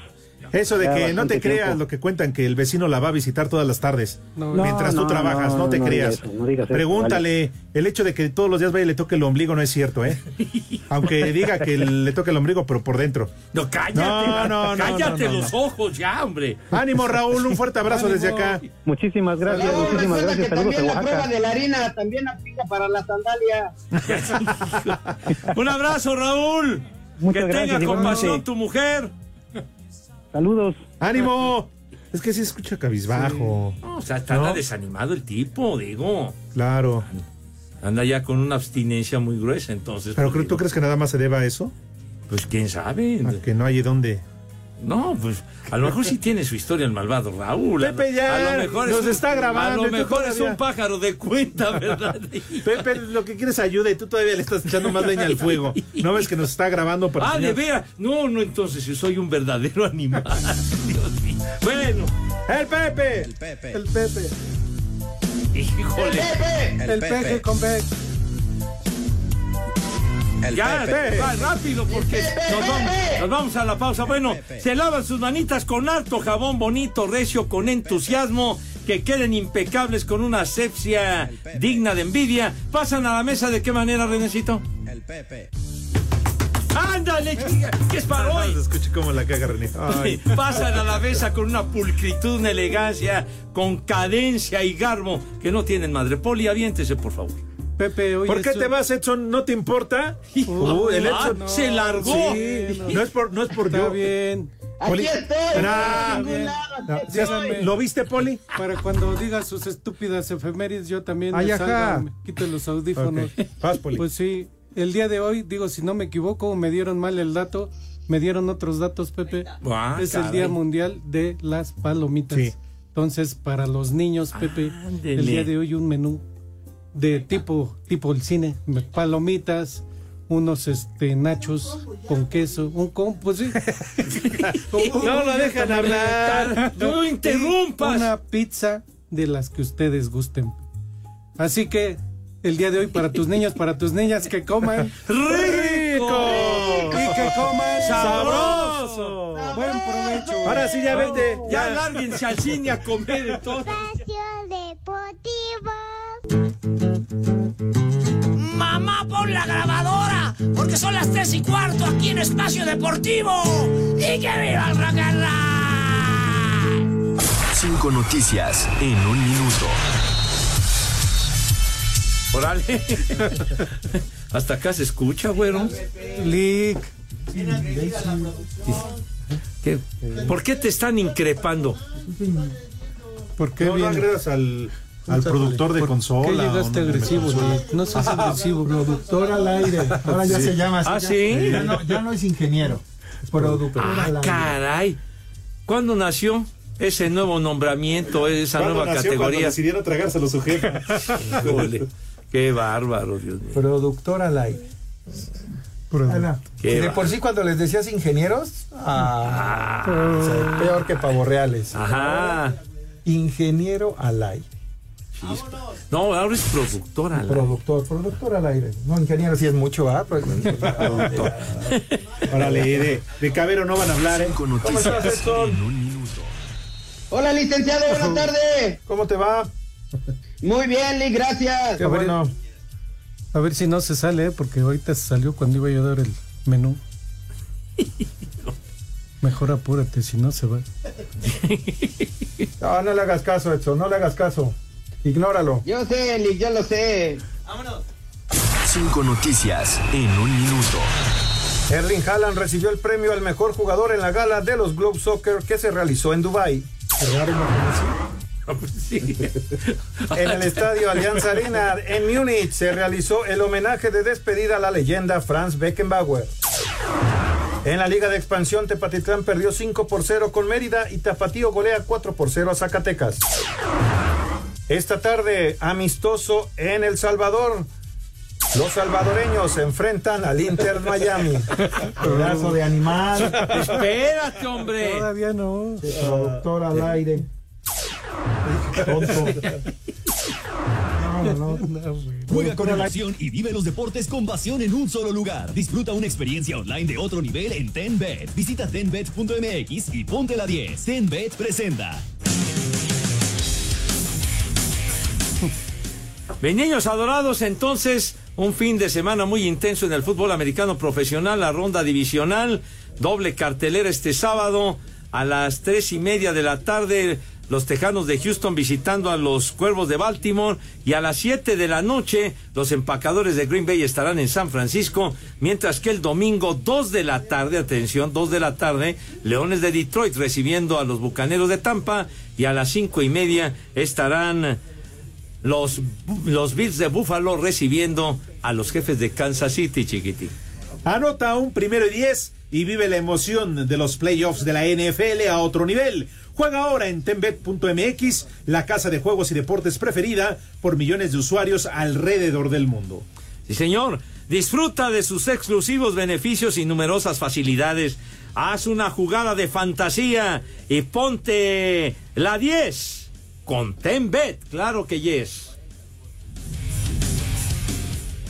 Eso de que no te creas tiempo. lo que cuentan que el vecino la va a visitar todas las tardes No. mientras No, tú trabajas, no, no, te no creas. digas eso, no digas eso, Pregúntale, el hecho de que todos los días vaya y le toque el ombligo no es cierto, ¿eh? Aunque diga que le toque el ombligo, pero por dentro. No, cállate, No, no, no, cállate no, no, los no. ojos ya, hombre. Ánimo, Raúl, un fuerte abrazo desde acá. Muchísimas gracias, Raúl, muchísimas gracias. que también la prueba de la harina también aplica para la sandalia. Un abrazo, Raúl. Muchas que gracias, tenga compasión tu mujer. Saludos. ¡Ánimo! Es que sí escucha cabizbajo. No, o sea, está ¿No? desanimado el tipo, digo. Claro. Anda ya con una abstinencia muy gruesa, entonces. ¿Pero pues, tú crees que nada más se deba a eso? Pues quién sabe. A que no hay dónde. No, pues a lo mejor sí tiene su historia el malvado Raúl. Pepe, ya, a lo mejor nos es un- está grabando A lo mejor es un pájaro de cuenta, ¿verdad? Pepe, lo que quieres ayuda y tú todavía le estás echando más leña al fuego. ¿No ves que nos está grabando para ah, de veras. No, no, entonces yo soy un verdadero animal. Dios mío. Bueno, ¡El Pepe! El Pepe. El Pepe. híjole. El, El Pepe. peje con B. El Ya, Pepe. va rápido porque nos vamos, nos vamos a la pausa. Bueno, se lavan sus manitas con harto jabón bonito, recio, con entusiasmo, que queden impecables con una asepsia digna de envidia. Pasan a la mesa de qué manera, Renecito. El Pepe. ¡Ándale, chica! ¿Qué es para hoy? Escuche cómo la caga René. Ay. Pasan a la mesa con una pulcritud, una elegancia, con cadencia y garbo que no tienen madre. Poli, aviéntese, por favor. Pepe, oye. ¿Por qué te vas, Edson? ¿No te importa? Hijo, el ah, Edson. se largó. Sí, no es por, no es por Está yo. bien. Aquí Poli- estoy, Nah, en ningún bien. lado, aquí No, estoy. ¿sí has- ¿Lo viste, Poli? Para cuando diga sus estúpidas efemérides, yo también me Ay, salga, me quito los audífonos. Ok. Vas, Poli. Pues sí, el día de hoy, digo, si no me equivoco, me dieron mal el dato, me dieron otros datos, Pepe. Ah, es el. Día Mundial de las Palomitas. Sí. Entonces, para los niños, Pepe, Ándele. el día de hoy un menú de tipo, tipo el cine, palomitas, unos este nachos con queso, un con, pues sí. No lo dejan hablar. No interrumpas. Una pizza de las que ustedes gusten. Así que el día de hoy para tus niños, para tus niñas que coman ¡Rico! y que coman ¡Sabroso! Buen provecho. Ahora sí, ya vete. Ya lárguense al cine a comer entonces. La grabadora, porque son las tres y cuarto aquí en Espacio Deportivo. ¡Y que viva el rock and roll! Cinco noticias en un minuto. Órale. Hasta acá se escucha, güero. Lick. ¿Qué? ¿Por qué te están increpando? ¿Por qué No, no agredas al, al productor de ¿Por consola. qué llegaste no, agresivo, no, seas agresivo. Productor al aire. Ahora ya Sí. se llama así. ¿Ah, ya- sí? Ya no, ya no es ingeniero. Es productor Ah, al aire. caray. ¿Cuándo nació ese nuevo nombramiento, esa ¿Cuándo nueva nació? Cuando categoría? decidieron tragárselo su. Híjole, qué bárbaro, Dios mío. Productor al aire. Ah. Qué Y de por sí cuando les decías ingenieros, ah, o sea, peor que pavorreales. Ajá. Ingeniero al aire. No, ahora es productora. la- Productor, productor al aire. No, ingeniero sí es mucho, ¿ah? Pues, productor. Órale, de, de Cabero no van a hablar, ¿eh? ¿Cómo estás, minuto. Hola, licenciado, buenas tardes. ¿Cómo te va? Muy bien, Lee, gracias. Qué bueno. A ver si no se sale, ¿eh? porque ahorita se salió cuando iba yo a dar el menú. Mejor apúrate, si no se va. No, no le hagas caso, Edson, no le hagas caso. Ignóralo. Yo sé, Lee, yo lo sé. Cinco noticias en un minuto. Erling Haaland recibió el premio al mejor jugador en la gala de los Globe Soccer que se realizó en Dubai. En el estadio Allianz Arena en Múnich se realizó el homenaje de despedida a la leyenda Franz Beckenbauer. En la Liga de Expansión, Tepatitlán perdió 5 por 0 con Mérida y Tapatío golea 4 por 0 a Zacatecas. Esta tarde, amistoso en El Salvador. Los salvadoreños se enfrentan al Inter Miami. Pedazo de animal. Espérate, hombre. Todavía no. Productor al aire. Tonto. No, no, no. Juega con emoción y vive los deportes con pasión en un solo lugar. Disfruta una experiencia online de otro nivel en TenBet. Visita tenbet.mx y ponte la 10. TenBet presenta. Mis niños adorados, entonces, un fin de semana muy intenso en el fútbol americano profesional, la ronda divisional, doble cartelera este sábado a las tres y media de la tarde. Los Tejanos de Houston visitando a los Cuervos de Baltimore y a las 7 de la noche los empacadores de Green Bay estarán en San Francisco, mientras que el domingo 2 de la tarde, atención, 2 de la tarde, Leones de Detroit recibiendo a los Bucaneros de Tampa y a las cinco y media estarán los, los Bills de Buffalo recibiendo a los jefes de Kansas City, chiquitín. Anota un primero y diez y vive la emoción de los playoffs de la NFL a otro nivel. Juega ahora en tenbet.mx, la casa de juegos y deportes preferida por millones de usuarios alrededor del mundo. Sí, señor. Disfruta de sus exclusivos beneficios y numerosas facilidades. Haz una jugada de fantasía y ponte la 10 con Tenbet. Claro que yes.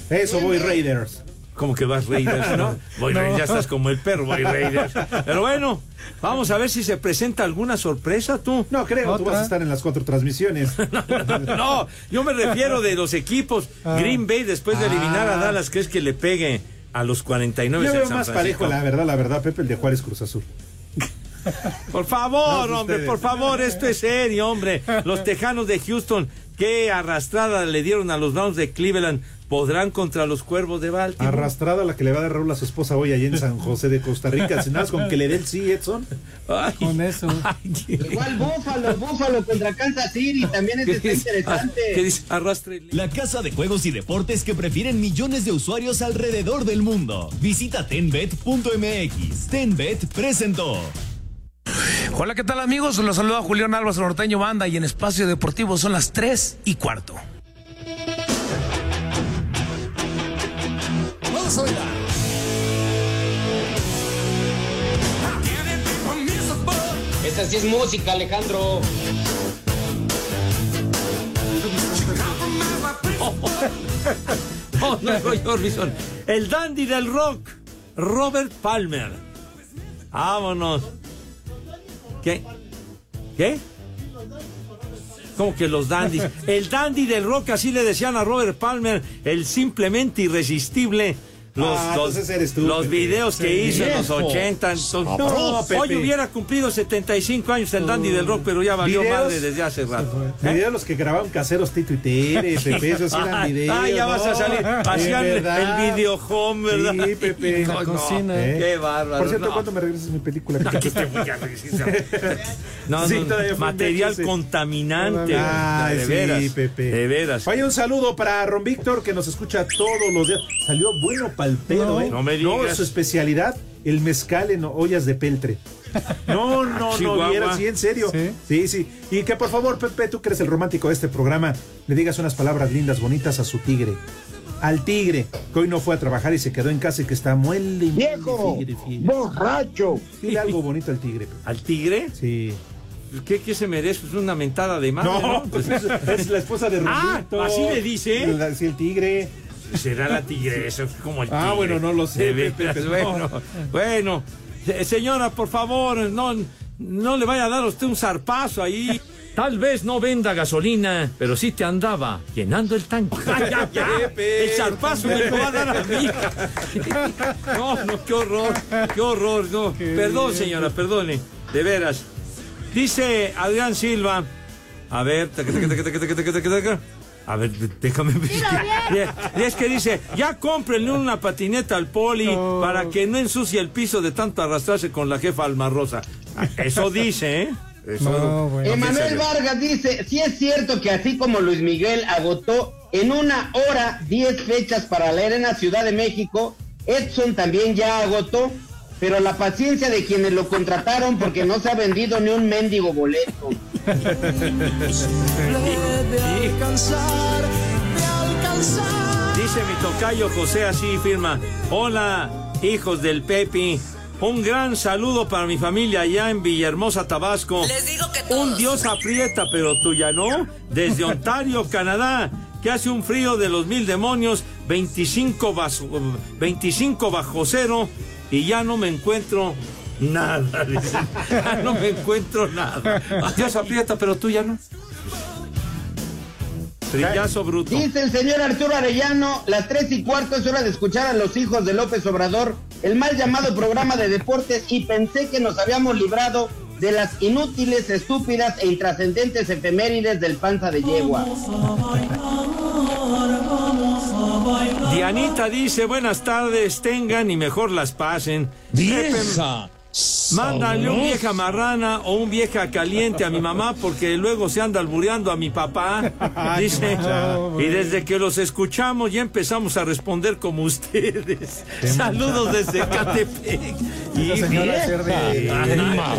Eso voy Raiders. Como que vas Raiders, ¿no? Voy Raiders, ya estás como el perro, voy Raiders. Pero bueno, vamos a ver si se presenta alguna sorpresa tú. No creo, tú vas a estar en las cuatro transmisiones. No, yo me refiero de los equipos. Green Bay, después de eliminar a Dallas, ¿crees que le pegue a los 49 Yo veo San más Francisco? parejo, la verdad, la verdad, Pepe, el de Juárez Cruz Azul. Por favor, No, hombre, ustedes. por favor, esto es serio, hombre. Los Tejanos de Houston, qué arrastrada le dieron a los Browns de Cleveland, podrán contra los Cuervos de Baltimore. Arrastrada la que le va a dar Raúl a su esposa hoy allí en San José de Costa Rica. Sin nada, con que le dé el sí, Edson. Con eso. Igual Búfalo, Búfalo contra Kansas City, también este está interesante. ¿Qué dice? Arrastre. La casa de juegos y deportes que prefieren millones de usuarios alrededor del mundo. Visita tenbet.mx. Tenbet presentó. Hola, ¿qué tal amigos? Los saluda Julián Álvarez Norteño Banda y en Espacio Deportivo son las 3 y cuarto. Vamos a bailar. Esa sí es música, Alejandro. Oh, no, Roy Orbison. El dandy del rock, Robert Palmer. Vámonos. ¿Qué? ¿Qué? ¿Cómo que los dandies? El dandy del rock, así le decían a Robert Palmer, el simplemente irresistible. Los, Ah, los, entonces eres tú, los videos que Sí, hizo en los viejo. 80. entonces- No, Pepe. hoy hubiera cumplido 75 años el dandy del rock, pero ya valió Videos. madre desde hace rato. ¿Eh? Videos los que grababan caseros Tito y Tere, Pepe, esos eran videos. ay, ya vas a ¿no? salir. Hacían verdad. el video home, ¿verdad? Sí, Pepe. No, no, ¿Eh? Qué bárbaro. Por cierto, no. ¿cuándo me regresas mi película? Aquí te voy a regresar. No, Sí, no, fue material contaminante. Ay, de sí, veras. Pepe. De veras. Oye, un saludo para Ron Víctor que nos escucha todos los días. Salió bueno No, ¿eh? no me digas. su especialidad, el mezcal en ollas de peltre. No, no, no vieras, sí, en serio. Sí, sí. Y que por favor, Pepe, tú que eres el romántico de este programa, le digas unas palabras lindas, bonitas a su tigre. Al tigre, que hoy no fue a trabajar y se quedó en casa y que está muele y ¡Viejo! ¡Borracho! Dile algo bonito al tigre. Pepe. ¿Al tigre? Sí. ¿Qué, qué se merece? Pues una mentada de madre, ¿no? No, pues es, es la esposa de Ah, Rubito. ¿así le dice? La- Sí, el tigre. Será la tigresa, como el tigre. Ah, bueno, no lo sé, no. bueno, bueno. Señora, por favor, no, no le vaya a dar a usted un zarpazo ahí. Tal vez no venda gasolina, pero sí te andaba llenando el tanque. Ay, ya, ya. Pepe, El zarpazo me lo va a dar a mí. No, no, qué horror, qué horror, no. Perdón, señora, perdone, de veras. Dice Adrián Silva, a ver, a ver, déjame ver. Y es que dice, ya cómprenle una patineta al poli para que no ensucie el piso de tanto arrastrarse con la jefa Almarrosa. Eso dice, ¿eh? Eso, Emanuel Vargas dice, sí es cierto que así como Luis Miguel agotó en una hora 10 fechas para la Arena Ciudad de México, Edson también ya agotó, pero la paciencia de quienes lo contrataron porque no se ha vendido ni un mendigo boleto. de alcanzar, de alcanzar Dice mi tocayo José así firma. Hola, hijos del Pepi. Un gran saludo para mi familia allá en Villahermosa, Tabasco. Les digo que Un dios aprieta, pero tuya no. Desde Ontario, Canadá, que hace un frío de los mil demonios, 25, baso- 25 bajo cero, y ya no me encuentro nada. dice. Ya no me encuentro nada. Dios aprieta, pero tuya no. Trillazo bruto. Dice el señor Arturo Arellano, las tres y cuarto es hora de escuchar a los hijos de López Obrador, el mal llamado programa de deportes, y pensé que nos habíamos librado de las inútiles, estúpidas e intrascendentes efemérides del panza de yegua. Dianita dice, buenas tardes, tengan y mejor las pasen. Vieja Mándale un vieja marrana o un vieja caliente a mi mamá porque luego se anda albureando a mi papá. Dice, y desde que los escuchamos ya empezamos a responder como ustedes. Saludos desde Catepec. Esa señora.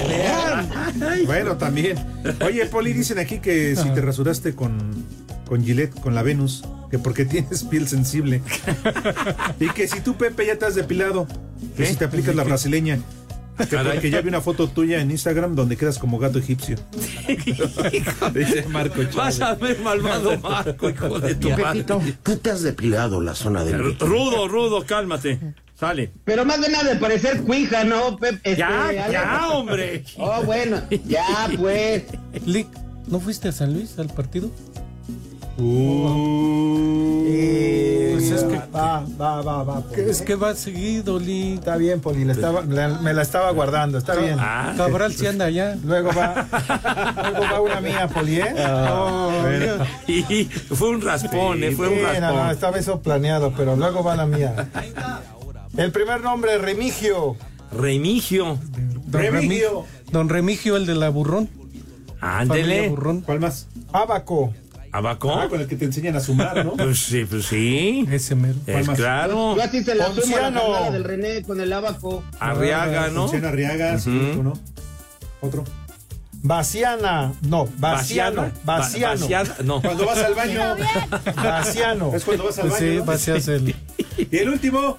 Bueno, también. Oye, Poli, dicen aquí que si te rasuraste con, con Gillette, con la Venus, que porque tienes piel sensible. y que si tú, Pepe, ya te has depilado, que si te aplicas la brasileña. Que ya vi una foto tuya en Instagram donde quedas como gato egipcio. Dice Marco Chávez. Vas a ver malvado Marco, hijo de tu Pepito. ¿tú te has depilado la zona del Rudo, rudo, cálmate. Sale. Pero más de nada de parecer cuija, ¿no, Pepe? Ya, Alex? ya, hombre. Oh, bueno, ya, pues. Lick, ¿no fuiste a San Luis al partido? Pues es que- va, va, va, va. Poli. Es que va seguido, Lick. Está bien, Poli, la estaba- la- me la estaba guardando, está bien. Ah. Cabral si anda allá. Luego va, luego va una mía, Poli, ¿eh? Oh, Ah. Y fue un raspón, eh, fue un Sí, no, no, raspón. estaba eso planeado, pero luego va la mía. El primer nombre, Remigio. Remigio. Don Remigio. Don Remigio, el de la burrón. Familia Ándele. burrón. ¿Cuál más? Abaco. ¿Abaco? Ah, con el que te enseñan a sumar, ¿no? Pues sí, pues sí. Ese mero. Es más? claro. Yo así se la sumo a la Ponciano. del René con el abaco. Arriaga, ¿no? Funciona Arriaga, sí, Ujú. ¿tú no? Otro. Baciana. No, Baciano. Baciana, no. Cuando vas al baño. Baciano. Es cuando vas al Pues baño. sí, ¿no? vacías el. Y el último,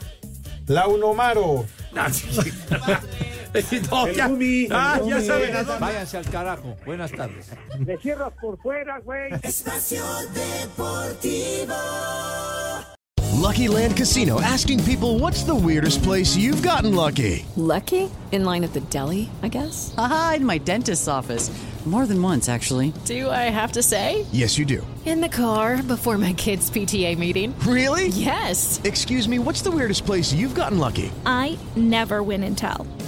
Launomaro. Ah, sí. No, El ya, Gumi, el ah, ya saben a dónde. Váyanse al carajo. Buenas tardes. Le cierras por fuera, güey. Espacio Deportivo. Lucky Land Casino asking people what's the weirdest place you've gotten lucky? Lucky? In line at the deli, I guess? Aha, in my dentist's office. More than once, actually. Do I have to say? Yes, you do. In the car before my kids' PTA meeting. Really? Yes. Excuse me, what's the weirdest place you've gotten lucky? I never win and tell.